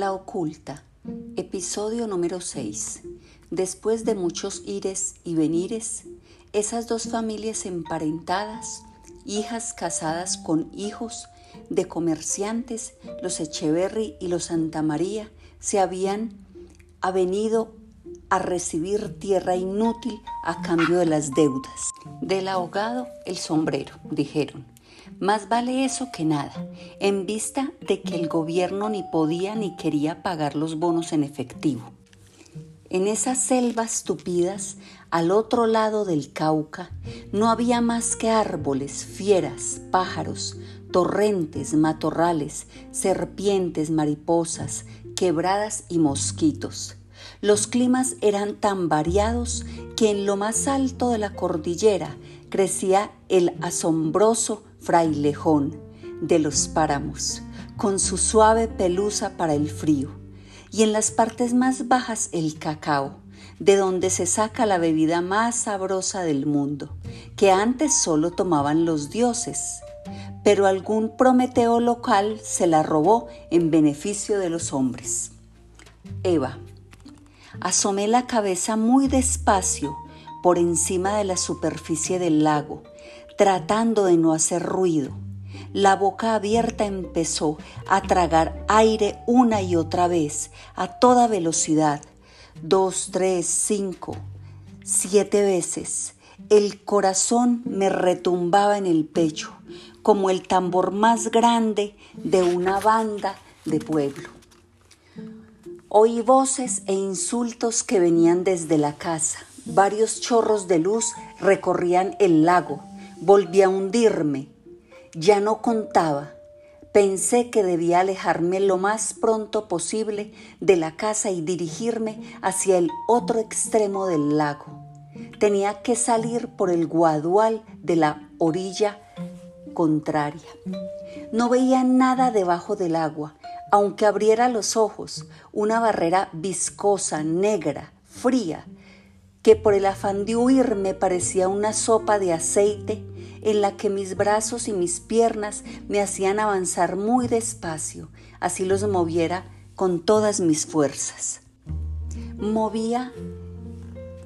La oculta, episodio número 6. Después de muchos ires y venires, esas dos familias emparentadas, hijas casadas con hijos de comerciantes, los Echeverry y los Santa María, se habían avenido a recibir tierra inútil a cambio de las deudas. Del ahogado el sombrero, dijeron. Más vale eso que nada, en vista de que el gobierno ni podía ni quería pagar los bonos en efectivo. En esas selvas tupidas, al otro lado del Cauca, no había más que árboles, fieras, pájaros, torrentes, matorrales, serpientes, mariposas, quebradas y mosquitos. Los climas eran tan variados que en lo más alto de la cordillera crecía el asombroso frailejón de los páramos, con su suave pelusa para el frío, y en las partes más bajas el cacao, de donde se saca la bebida más sabrosa del mundo, que antes solo tomaban los dioses, pero algún Prometeo local se la robó en beneficio de los hombres. Eva. Asomé la cabeza muy despacio por encima de la superficie del lago, tratando de no hacer ruido. La boca abierta empezó a tragar aire una y otra vez, a toda velocidad. Dos, tres, cinco, siete veces. El corazón me retumbaba en el pecho, como el tambor más grande de una banda de pueblo. Oí voces e insultos que venían desde la casa. Varios chorros de luz recorrían el lago. Volví a hundirme. Ya no contaba. Pensé que debía alejarme lo más pronto posible de la casa y dirigirme hacia el otro extremo del lago. Tenía que salir por el guadual de la orilla contraria. No veía nada debajo del agua aunque abriera los ojos, una barrera viscosa, negra, fría, que por el afán de huir me parecía una sopa de aceite en la que mis brazos y mis piernas me hacían avanzar muy despacio, así los moviera con todas mis fuerzas. Movía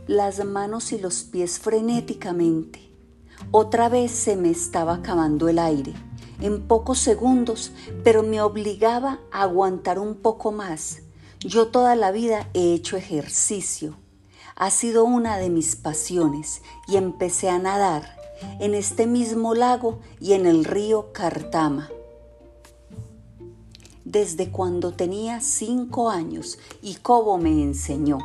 las manos y los pies frenéticamente. Otra vez se me estaba acabando el aire en pocos segundos, pero me obligaba a aguantar un poco más. Yo toda la vida he hecho ejercicio. Ha sido una de mis pasiones y empecé a nadar en este mismo lago y en el río Cartama. Desde cuando tenía cinco años y Cobo me enseñó.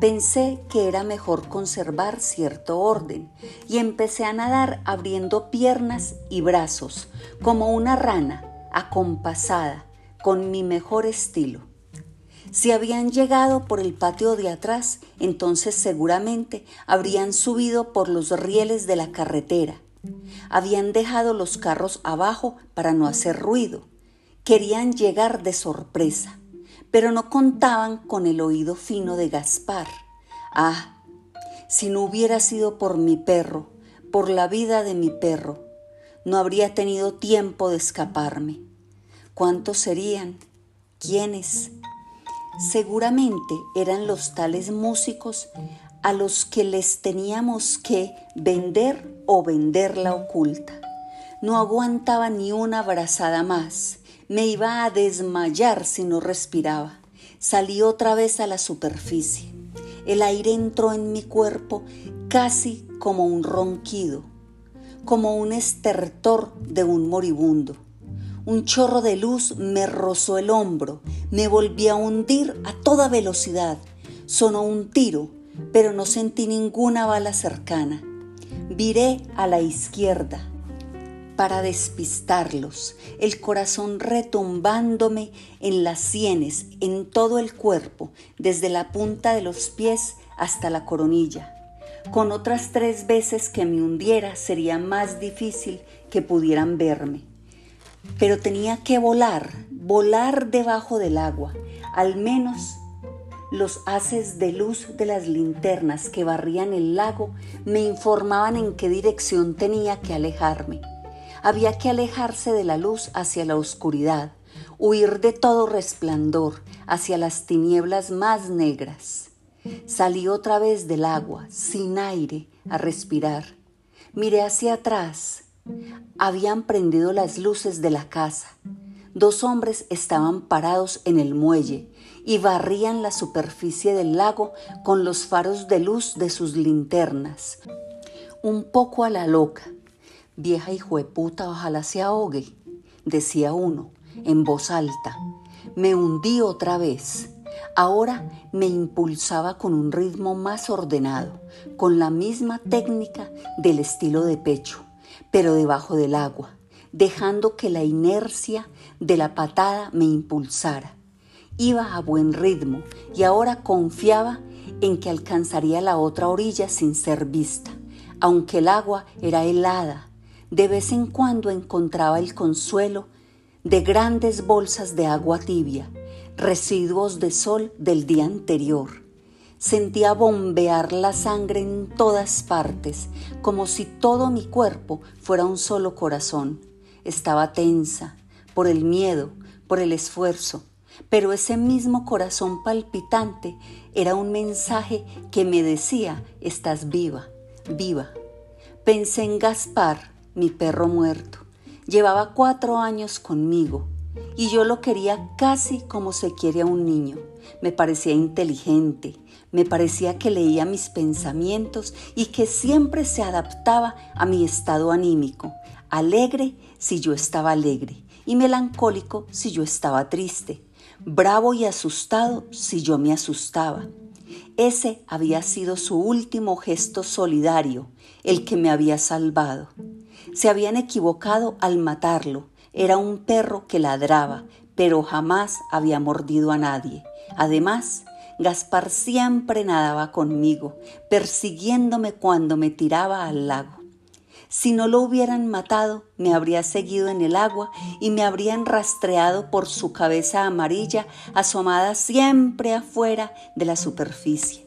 Pensé que era mejor conservar cierto orden y empecé a nadar abriendo piernas y brazos como una rana acompasada con mi mejor estilo. Si habían llegado por el patio de atrás, entonces seguramente habrían subido por los rieles de la carretera. Habían dejado los carros abajo para no hacer ruido. Querían llegar de sorpresa pero no contaban con el oído fino de Gaspar. Ah, si no hubiera sido por mi perro, por la vida de mi perro, no habría tenido tiempo de escaparme. ¿Cuántos serían? ¿Quiénes? Seguramente eran los tales músicos a los que les teníamos que vender o vender la oculta. No aguantaba ni una brazada más me iba a desmayar si no respiraba. Salí otra vez a la superficie. El aire entró en mi cuerpo casi como un ronquido, como un estertor de un moribundo. Un chorro de luz me rozó el hombro, me volví a hundir a toda velocidad. Sonó un tiro, pero no sentí ninguna bala cercana. Viré a la izquierda para despistarlos, el corazón retumbándome en las sienes, en todo el cuerpo, desde la punta de los pies hasta la coronilla. Con otras tres veces que me hundiera sería más difícil que pudieran verme. Pero tenía que volar, volar debajo del agua, al menos los haces de luz de las linternas que barrían el lago me informaban en qué dirección tenía que alejarme. Había que alejarse de la luz hacia la oscuridad, huir de todo resplandor hacia las tinieblas más negras. Salí otra vez del agua, sin aire, a respirar. Miré hacia atrás. Habían prendido las luces de la casa. Dos hombres estaban parados en el muelle y barrían la superficie del lago con los faros de luz de sus linternas. Un poco a la loca. Vieja hijueputa, ojalá se ahogue, decía uno, en voz alta. Me hundí otra vez. Ahora me impulsaba con un ritmo más ordenado, con la misma técnica del estilo de pecho, pero debajo del agua, dejando que la inercia de la patada me impulsara. Iba a buen ritmo y ahora confiaba en que alcanzaría la otra orilla sin ser vista. Aunque el agua era helada, de vez en cuando encontraba el consuelo de grandes bolsas de agua tibia, residuos de sol del día anterior. Sentía bombear la sangre en todas partes, como si todo mi cuerpo fuera un solo corazón. Estaba tensa por el miedo, por el esfuerzo, pero ese mismo corazón palpitante era un mensaje que me decía, estás viva, viva. Pensé en Gaspar, mi perro muerto. Llevaba cuatro años conmigo y yo lo quería casi como se quiere a un niño. Me parecía inteligente, me parecía que leía mis pensamientos y que siempre se adaptaba a mi estado anímico, alegre si yo estaba alegre y melancólico si yo estaba triste bravo y asustado si yo me asustaba. Ese había sido su último gesto solidario, el que me había salvado. Se habían equivocado al matarlo. Era un perro que ladraba, pero jamás había mordido a nadie. Además, Gaspar siempre nadaba conmigo, persiguiéndome cuando me tiraba al lago. Si no lo hubieran matado, me habría seguido en el agua y me habrían rastreado por su cabeza amarilla asomada siempre afuera de la superficie.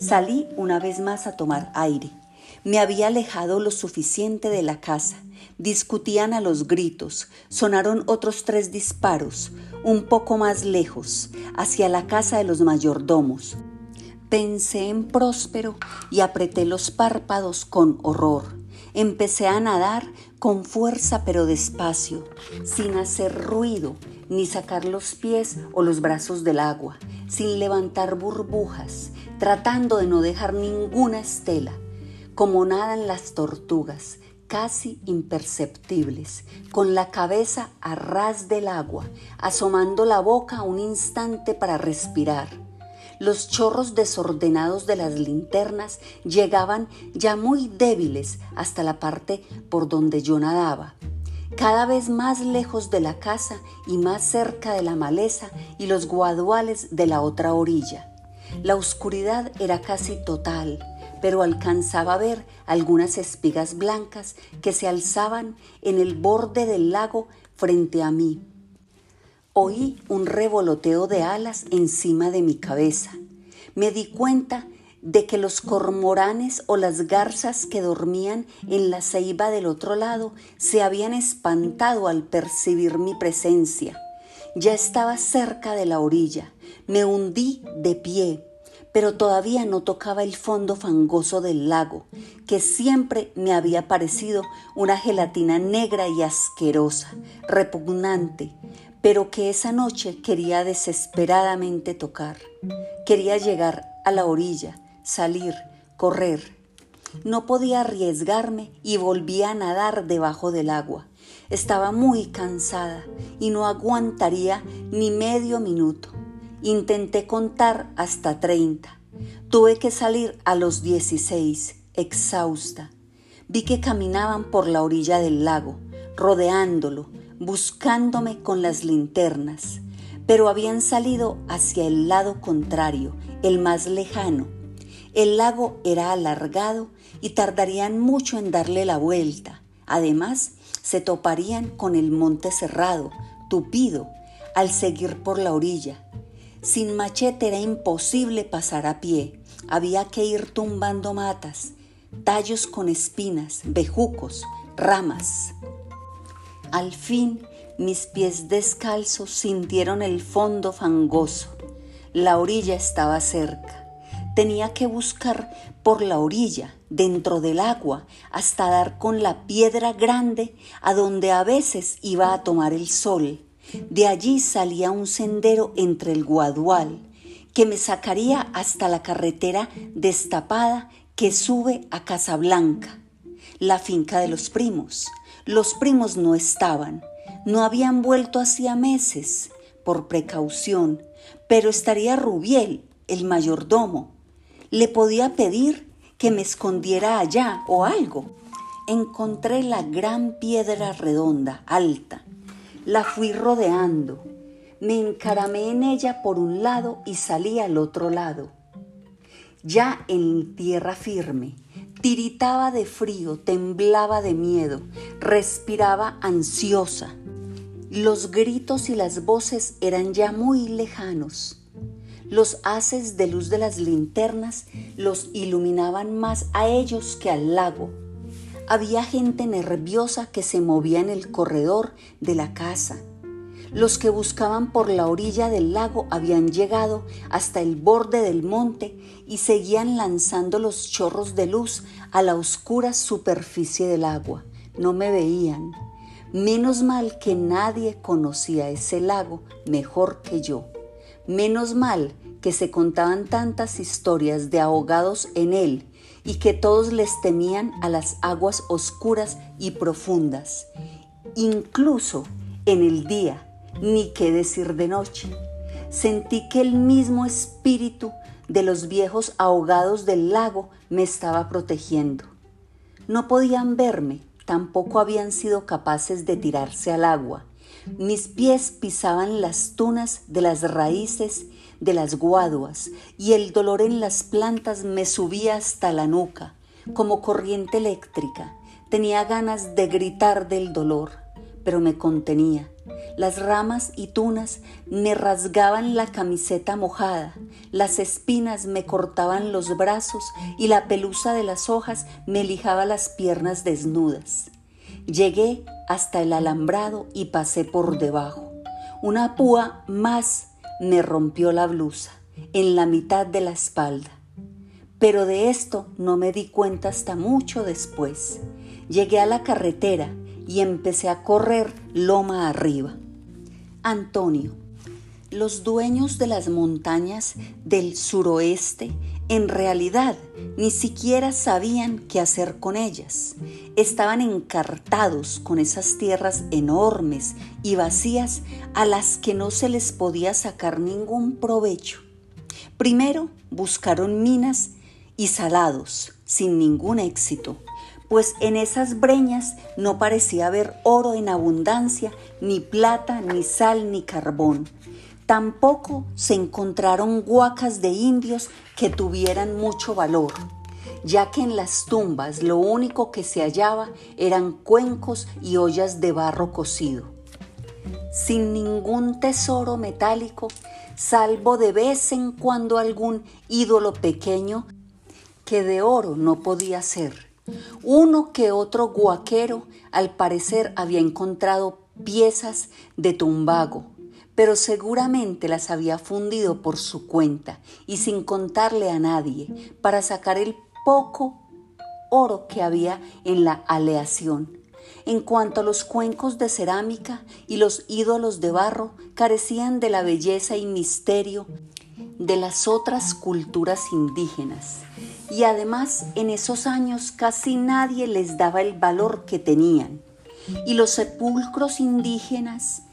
Salí una vez más a tomar aire. Me había alejado lo suficiente de la casa. Discutían a los gritos. Sonaron otros tres disparos, un poco más lejos, hacia la casa de los mayordomos. Pensé en Próspero y apreté los párpados con horror. Empecé a nadar con fuerza pero despacio, sin hacer ruido, ni sacar los pies o los brazos del agua, sin levantar burbujas, tratando de no dejar ninguna estela, como nadan las tortugas, casi imperceptibles, con la cabeza a ras del agua, asomando la boca un instante para respirar los chorros desordenados de las linternas llegaban ya muy débiles hasta la parte por donde yo nadaba, cada vez más lejos de la casa y más cerca de la maleza y los guaduales de la otra orilla. La oscuridad era casi total, pero alcanzaba a ver algunas espigas blancas que se alzaban en el borde del lago frente a mí. Oí un revoloteo de alas encima de mi cabeza. Me di cuenta de que los cormoranes o las garzas que dormían en la ceiba del otro lado se habían espantado al percibir mi presencia. Ya estaba cerca de la orilla. Me hundí de pie, pero todavía no tocaba el fondo fangoso del lago, que siempre me había parecido una gelatina negra y asquerosa, repugnante, pero que esa noche quería desesperadamente tocar. Quería llegar a la orilla, salir, correr. No podía arriesgarme y volvía a nadar debajo del agua. Estaba muy cansada y no aguantaría ni medio minuto. Intenté contar hasta treinta. Tuve que salir a los dieciséis, exhausta. Vi que caminaban por la orilla del lago, rodeándolo, buscándome con las linternas, pero habían salido hacia el lado contrario, el más lejano. El lago era alargado y tardarían mucho en darle la vuelta. Además, se toparían con el monte cerrado, tupido, al seguir por la orilla. Sin machete era imposible pasar a pie. Había que ir tumbando matas, tallos con espinas, bejucos, ramas. Al fin Mis pies descalzos sintieron el fondo fangoso. La orilla estaba cerca. Tenía que buscar por la orilla, dentro del agua, hasta dar con la piedra grande a donde a veces iba a tomar el sol. De allí salía un sendero entre el guadual que me sacaría hasta la carretera destapada que sube a Casablanca, la finca de los primos. Los primos no estaban, no habían vuelto hacía meses, por precaución, pero estaría Rubiel, el mayordomo. Le podía pedir que me escondiera allá o algo. Encontré la gran piedra redonda, alta. La fui rodeando me encaramé en ella por un lado y salí al otro lado. Ya en tierra firme, tiritaba de frío, temblaba de miedo, respiraba ansiosa. Los gritos y las voces eran ya muy lejanos. Los haces de luz de las linternas los iluminaban más a ellos que al lago. Había gente nerviosa que se movía en el corredor de la casa los que buscaban por la orilla del lago habían llegado hasta el borde del monte y seguían lanzando los chorros de luz a la oscura superficie del agua. No me veían. Menos mal que nadie conocía ese lago mejor que yo. Menos mal que se contaban tantas historias de ahogados en él y que todos les temían a las aguas oscuras y profundas. Incluso en el día ni qué decir de noche. Sentí que el mismo espíritu de los viejos ahogados del lago me estaba protegiendo. No podían verme, tampoco habían sido capaces de tirarse al agua. Mis pies pisaban las tunas de las raíces de las guaduas y el dolor en las plantas me subía hasta la nuca, como corriente eléctrica. Tenía ganas de gritar del dolor, pero me contenía. Las ramas y tunas me rasgaban la camiseta mojada, las espinas me cortaban los brazos y la pelusa de las hojas me lijaba las piernas desnudas. Llegué hasta el alambrado y pasé por debajo. Una púa más me rompió la blusa, en la mitad de la espalda. Pero de esto no me di cuenta hasta mucho después. Llegué a la carretera y empecé a correr loma arriba. Antonio, los dueños de las montañas del suroeste en realidad ni siquiera sabían qué hacer con ellas. Estaban encartados con esas tierras enormes y vacías a las que no se les podía sacar ningún provecho. Primero buscaron minas y salados sin ningún éxito pues en esas breñas no parecía haber oro en abundancia, ni plata, ni sal, ni carbón. Tampoco se encontraron huacas de indios que tuvieran mucho valor, ya que en las tumbas lo único que se hallaba eran cuencos y ollas de barro cocido. Sin ningún tesoro metálico, salvo de vez en cuando algún ídolo pequeño que de oro no podía ser uno que otro guaquero al parecer había encontrado piezas de tumbago, pero seguramente las había fundido por su cuenta y sin contarle a nadie para sacar el poco oro que había en la aleación. En cuanto a los cuencos de cerámica y los ídolos de barro, carecían de la belleza y misterio de las otras culturas indígenas y además en esos años casi nadie les daba el valor que tenían y los sepulcros indígenas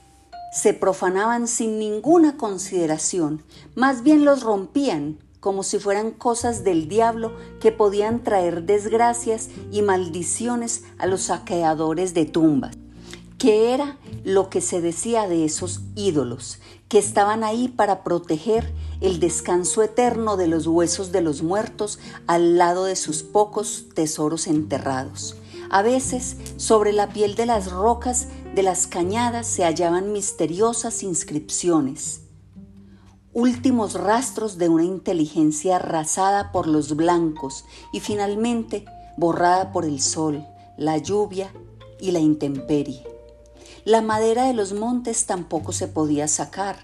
se profanaban sin ninguna consideración, más bien los rompían como si fueran cosas del diablo que podían traer desgracias y maldiciones a los saqueadores de tumbas que era lo que se decía de esos ídolos, que estaban ahí para proteger el descanso eterno de los huesos de los muertos al lado de sus pocos tesoros enterrados. A veces, sobre la piel de las rocas de las cañadas se hallaban misteriosas inscripciones, últimos rastros de una inteligencia arrasada por los blancos y finalmente borrada por el sol, la lluvia y la intemperie. La madera de los montes tampoco se podía sacar,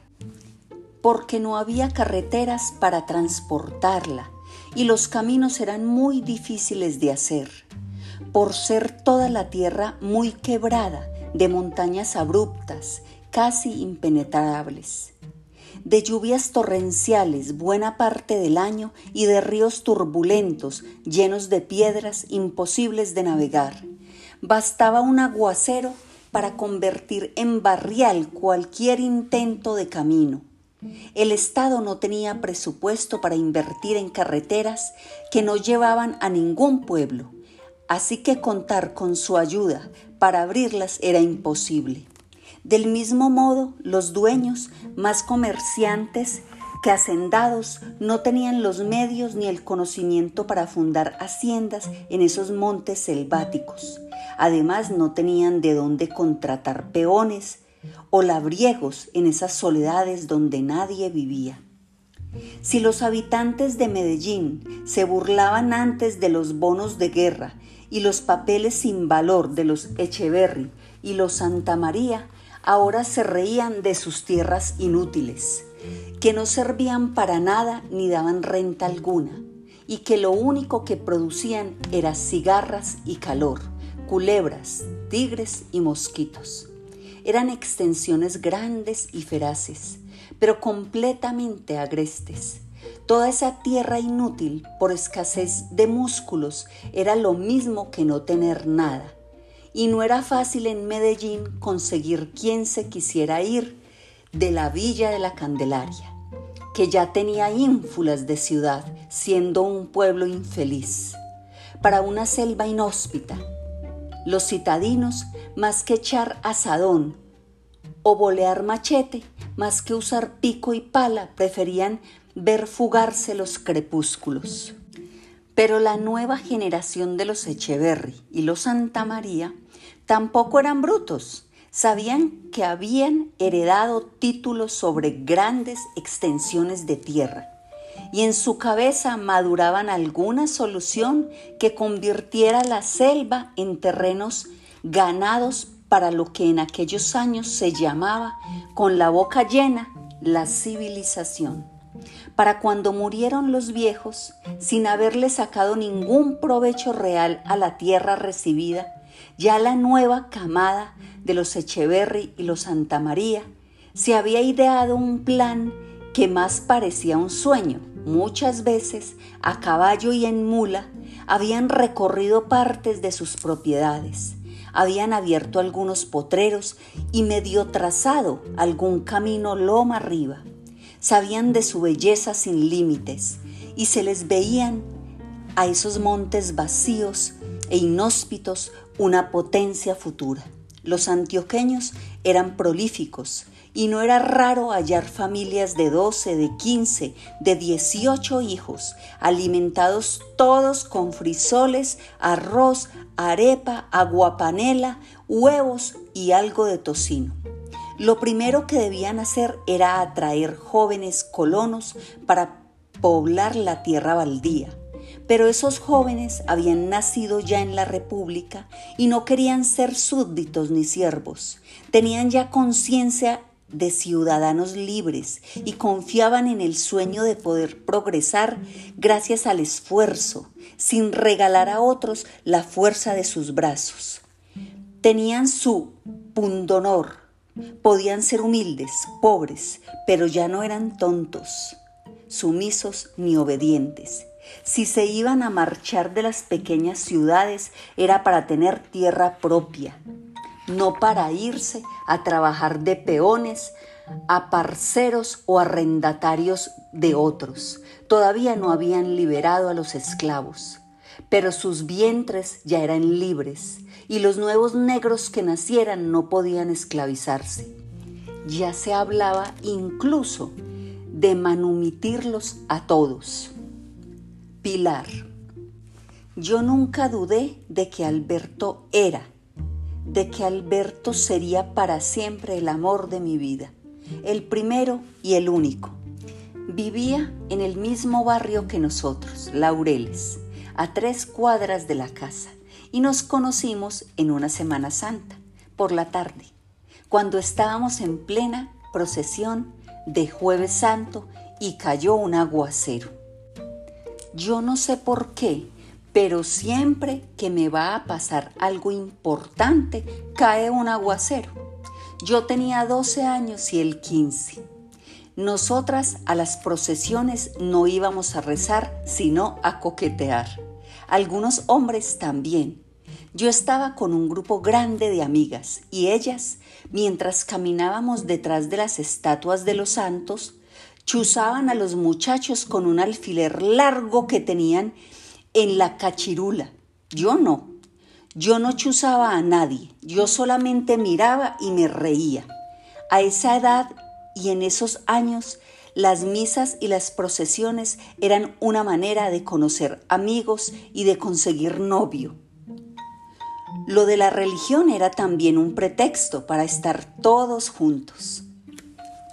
porque no había carreteras para transportarla y los caminos eran muy difíciles de hacer, por ser toda la tierra muy quebrada, de montañas abruptas, casi impenetrables, de lluvias torrenciales buena parte del año y de ríos turbulentos llenos de piedras imposibles de navegar. Bastaba un aguacero para convertir en barrial cualquier intento de camino el Estado no tenía presupuesto para invertir en carreteras que no llevaban a ningún pueblo, así que contar con su ayuda para abrirlas era imposible. Del mismo modo, los dueños, más comerciantes que hacendados, no tenían los medios ni el conocimiento para fundar haciendas en esos montes selváticos. Además, no tenían de dónde contratar peones, o labriegos en esas soledades donde nadie vivía. Si los habitantes de Medellín se burlaban antes de los bonos de guerra y los papeles sin valor de los Echeverry y los Santa María, ahora se reían de sus tierras inútiles, que no servían para nada ni daban renta alguna, y que lo único que producían era cigarras y calor, culebras, tigres y mosquitos. Eran extensiones grandes y feraces, pero completamente agrestes. Toda esa tierra inútil por escasez de músculos era lo mismo que no tener nada. Y no era fácil en Medellín conseguir quien se quisiera ir de la villa de la Candelaria, que ya tenía ínfulas de ciudad, siendo un pueblo infeliz, para una selva inhóspita los citadinos, más que echar asadón o bolear machete, más que usar pico y pala, preferían ver fugarse los crepúsculos. Pero la nueva generación de los Echeverry y los Santa María tampoco eran brutos. Sabían que habían heredado títulos sobre grandes extensiones de tierra y en su cabeza maduraban alguna solución que convirtiera la selva en terrenos ganados para lo que en aquellos años se llamaba, con la boca llena, la civilización. Para cuando murieron los viejos, sin haberle sacado ningún provecho real a la tierra recibida, ya la nueva camada de los Echeverry y los Santa María se había ideado un plan que más parecía un sueño Muchas veces, a caballo y en mula, habían recorrido partes de sus propiedades, habían abierto algunos potreros y medio trazado algún camino loma arriba. Sabían de su belleza sin límites y se les veían a esos montes vacíos e inhóspitos una potencia futura. Los antioqueños eran prolíficos, y no era raro hallar familias de 12, de 15, de 18 hijos, alimentados todos con frisoles, arroz, arepa, aguapanela, huevos y algo de tocino. Lo primero que debían hacer era atraer jóvenes colonos para poblar la tierra baldía. Pero esos jóvenes habían nacido ya en la República y no querían ser súbditos ni siervos. Tenían ya conciencia de ciudadanos libres y confiaban en el sueño de poder progresar gracias al esfuerzo, sin regalar a otros la fuerza de sus brazos. Tenían su pundonor, podían ser humildes, pobres, pero ya no eran tontos, sumisos ni obedientes. Si se iban a marchar de las pequeñas ciudades era para tener tierra propia, no para irse a trabajar de peones, a parceros o arrendatarios de otros. Todavía no habían liberado a los esclavos, pero sus vientres ya eran libres y los nuevos negros que nacieran no podían esclavizarse. Ya se hablaba incluso de manumitirlos a todos. Pilar. Yo nunca dudé de que Alberto era de que Alberto sería para siempre el amor de mi vida, el primero y el único. Vivía en el mismo barrio que nosotros, Laureles, a tres cuadras de la casa, y nos conocimos en una Semana Santa, por la tarde. cuando estábamos en plena procesión de jueves santo y cayó un aguacero. Yo no sé por qué, pero siempre que me va a pasar algo importante, cae un aguacero. Yo tenía 12 años y él 15. Nosotras a las procesiones no íbamos a rezar, sino a coquetear. Algunos hombres también. Yo estaba con un grupo grande de amigas y ellas, mientras caminábamos detrás de las estatuas de los santos, chuzaban a los muchachos con un alfiler largo que tenían en la cachirula. Yo no. Yo no chuzaba a nadie. Yo solamente miraba y me reía. A esa edad y en esos años las misas y las procesiones eran una manera de conocer amigos y de conseguir novio. Lo de la religión era también un pretexto para estar todos juntos.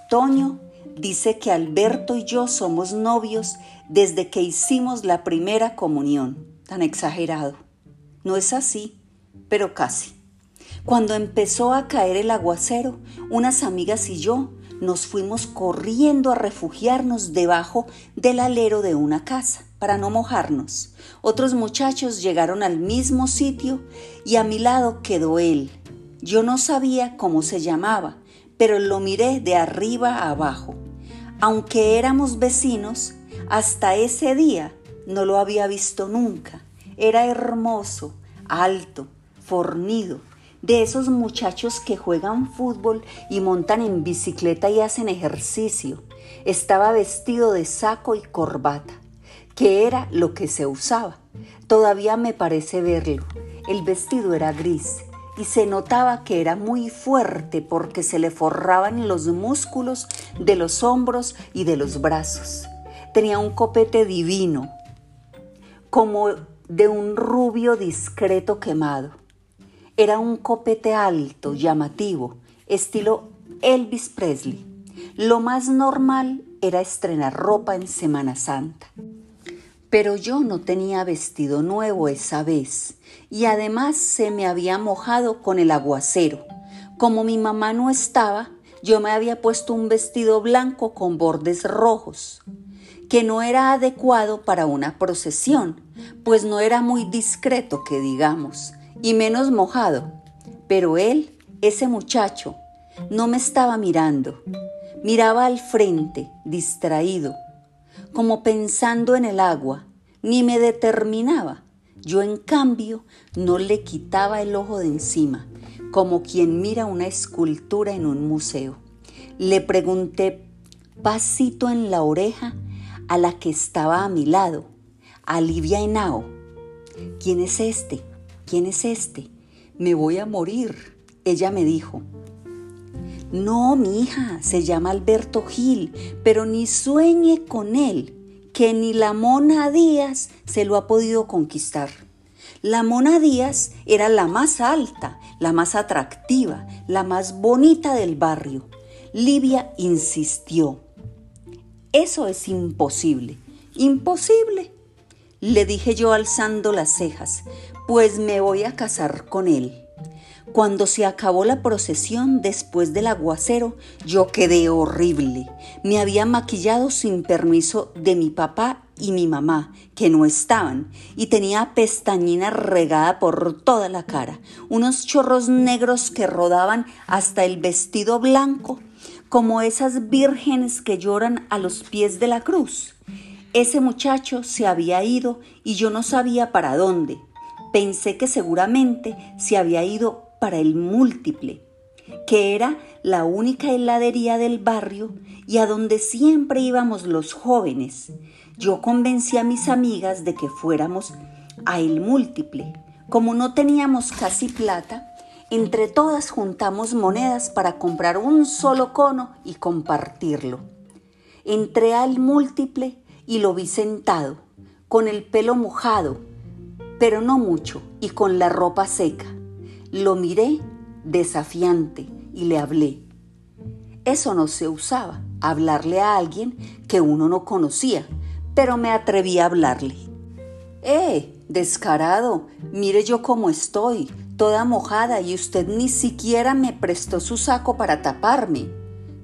Toño dice que Alberto y yo somos novios desde que hicimos la primera comunión. Tan exagerado. No es así, pero casi. Cuando empezó a caer el aguacero, unas amigas y yo nos fuimos corriendo a refugiarnos debajo del alero de una casa para no mojarnos. Otros muchachos llegaron al mismo sitio y a mi lado quedó él. Yo no sabía cómo se llamaba, pero lo miré de arriba a abajo. Aunque éramos vecinos, hasta ese día no lo había visto nunca. Era hermoso, alto, fornido, de esos muchachos que juegan fútbol y montan en bicicleta y hacen ejercicio. Estaba vestido de saco y corbata, que era lo que se usaba. Todavía me parece verlo. El vestido era gris y se notaba que era muy fuerte porque se le forraban los músculos de los hombros y de los brazos. Tenía un copete divino, como de un rubio discreto quemado era un copete alto, llamativo, estilo Elvis Presley. Lo más normal era estrenar ropa en Semana Santa. Pero yo no tenía vestido nuevo esa vez y además se me había mojado con el aguacero. Como mi mamá no estaba, yo me había puesto un vestido blanco con bordes rojos, que no era adecuado para una procesión, pues no era muy discreto que digamos y menos mojado. Pero él, ese muchacho, no me estaba mirando. Miraba al frente, distraído, como pensando en el agua, ni me determinaba. Yo, en cambio, no le quitaba el ojo de encima, como quien mira una escultura en un museo. Le pregunté pasito en la oreja a la que estaba a mi lado, a Livia Henao. ¿Quién es este? ¿quién es este? Me voy a morir. Ella me dijo, no, mi hija, se llama Alberto Gil, pero ni sueñe con él, que ni la Mona Díaz se lo ha podido conquistar. La Mona Díaz era la más alta, la más atractiva, la más bonita del barrio. Livia insistió. Eso es imposible. Imposible le dije yo alzando las cejas, pues me voy a casar con él. Cuando se acabó la procesión después del aguacero, yo quedé horrible. Me había maquillado sin permiso de mi papá y mi mamá, que no estaban, y tenía pestañina regada por toda la cara, unos chorros negros que rodaban hasta el vestido blanco, como esas vírgenes que lloran a los pies de la cruz. Ese muchacho se había ido y yo no sabía para dónde. Pensé que seguramente se había ido para el múltiple, que era la única heladería del barrio y a donde siempre íbamos los jóvenes. Yo convencí a mis amigas de que fuéramos a el múltiple. Como no teníamos casi plata, entre todas juntamos monedas para comprar un solo cono y compartirlo. Entré al múltiple y lo vi sentado, con el pelo mojado, pero no mucho, y con la ropa seca. Lo miré desafiante y le hablé. Eso no se usaba, hablarle a alguien que uno no conocía, pero me atreví a hablarle. ¡Eh! Descarado, mire yo cómo estoy. toda mojada y usted ni siquiera me prestó su saco para taparme.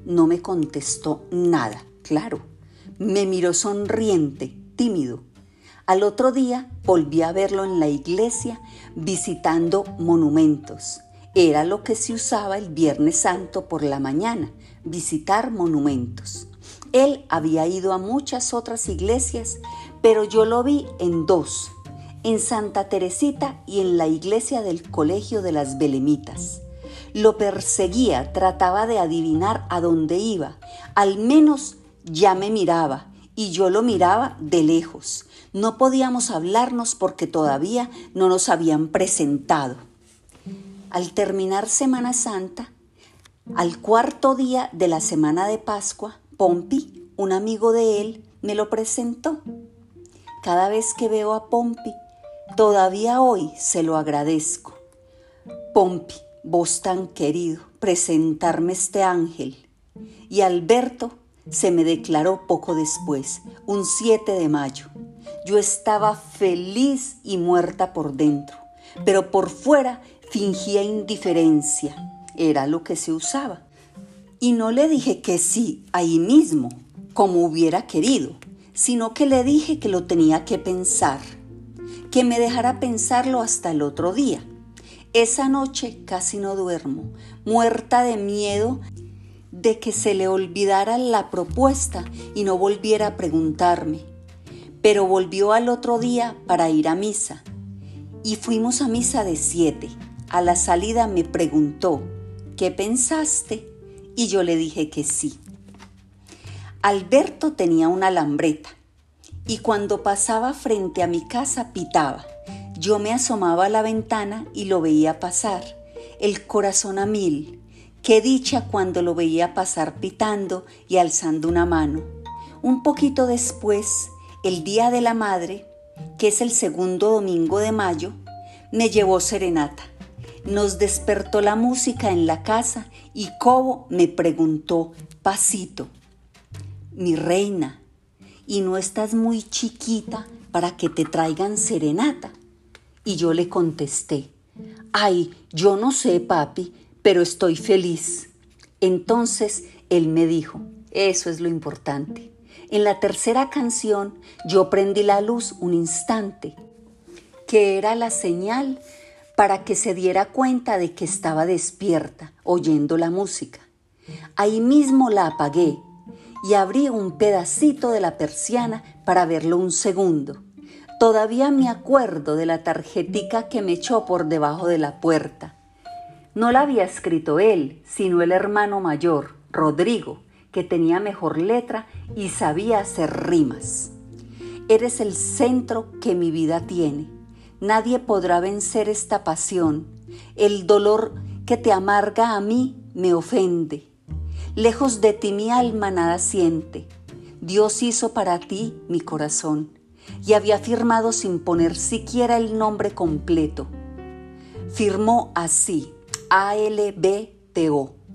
No me contestó nada, claro. Me miró sonriente, tímido. Al otro día volví a verlo en la iglesia visitando monumentos. Era lo que se usaba el Viernes Santo por la mañana, visitar monumentos. Él había ido a muchas otras iglesias, pero yo lo vi en dos, en Santa Teresita y en la iglesia del Colegio de las Belemitas. Lo perseguía, trataba de adivinar a dónde iba. Al menos ya me miraba y yo lo miraba de lejos. No podíamos hablarnos porque todavía no nos habían presentado. Al terminar Semana Santa, al cuarto día de la semana de Pascua, Pompi, un amigo de él, me lo presentó. Cada vez que veo a Pompi, todavía hoy se lo agradezco. Pompi, vos tan querido, presentarme este ángel. Y Alberto se me declaró poco después, un 7 de mayo. Yo estaba feliz y muerta por dentro, pero por fuera fingía indiferencia. Era lo que se usaba. Y no le dije que sí ahí mismo, como hubiera querido, sino que le dije que lo tenía que pensar, que me dejara pensarlo hasta el otro día. Esa noche casi no duermo, muerta de miedo de que se le olvidara la propuesta y no volviera a preguntarme. Pero volvió al otro día para ir a misa. Y fuimos a misa de siete. A la salida me preguntó, ¿qué pensaste? y yo le dije que sí. Alberto tenía una lambreta y cuando pasaba frente a mi casa pitaba. Yo me asomaba a la ventana y lo veía pasar, el corazón a mil. Qué dicha cuando lo veía pasar pitando y alzando una mano. Un poquito después, el Día de la Madre, que es el segundo domingo de mayo, me llevó serenata. Nos despertó la música en la casa y Cobo me preguntó, pasito, mi reina, ¿y no estás muy chiquita para que te traigan serenata? Y yo le contesté, ay, yo no sé, papi, pero estoy feliz. Entonces él me dijo, eso es lo importante. En la tercera canción yo prendí la luz un instante, que era la señal para que se diera cuenta de que estaba despierta, oyendo la música. Ahí mismo la apagué y abrí un pedacito de la persiana para verlo un segundo. Todavía me acuerdo de la tarjetica que me echó por debajo de la puerta. No la había escrito él, sino el hermano mayor, Rodrigo, que tenía mejor letra y sabía hacer rimas. Eres el centro que mi vida tiene Nadie podrá vencer esta pasión. El dolor que te amarga a mí me ofende. Lejos de ti mi alma nada siente. Dios hizo para ti mi corazón y había firmado sin poner siquiera el nombre completo. Firmó así, A-L-B-T-O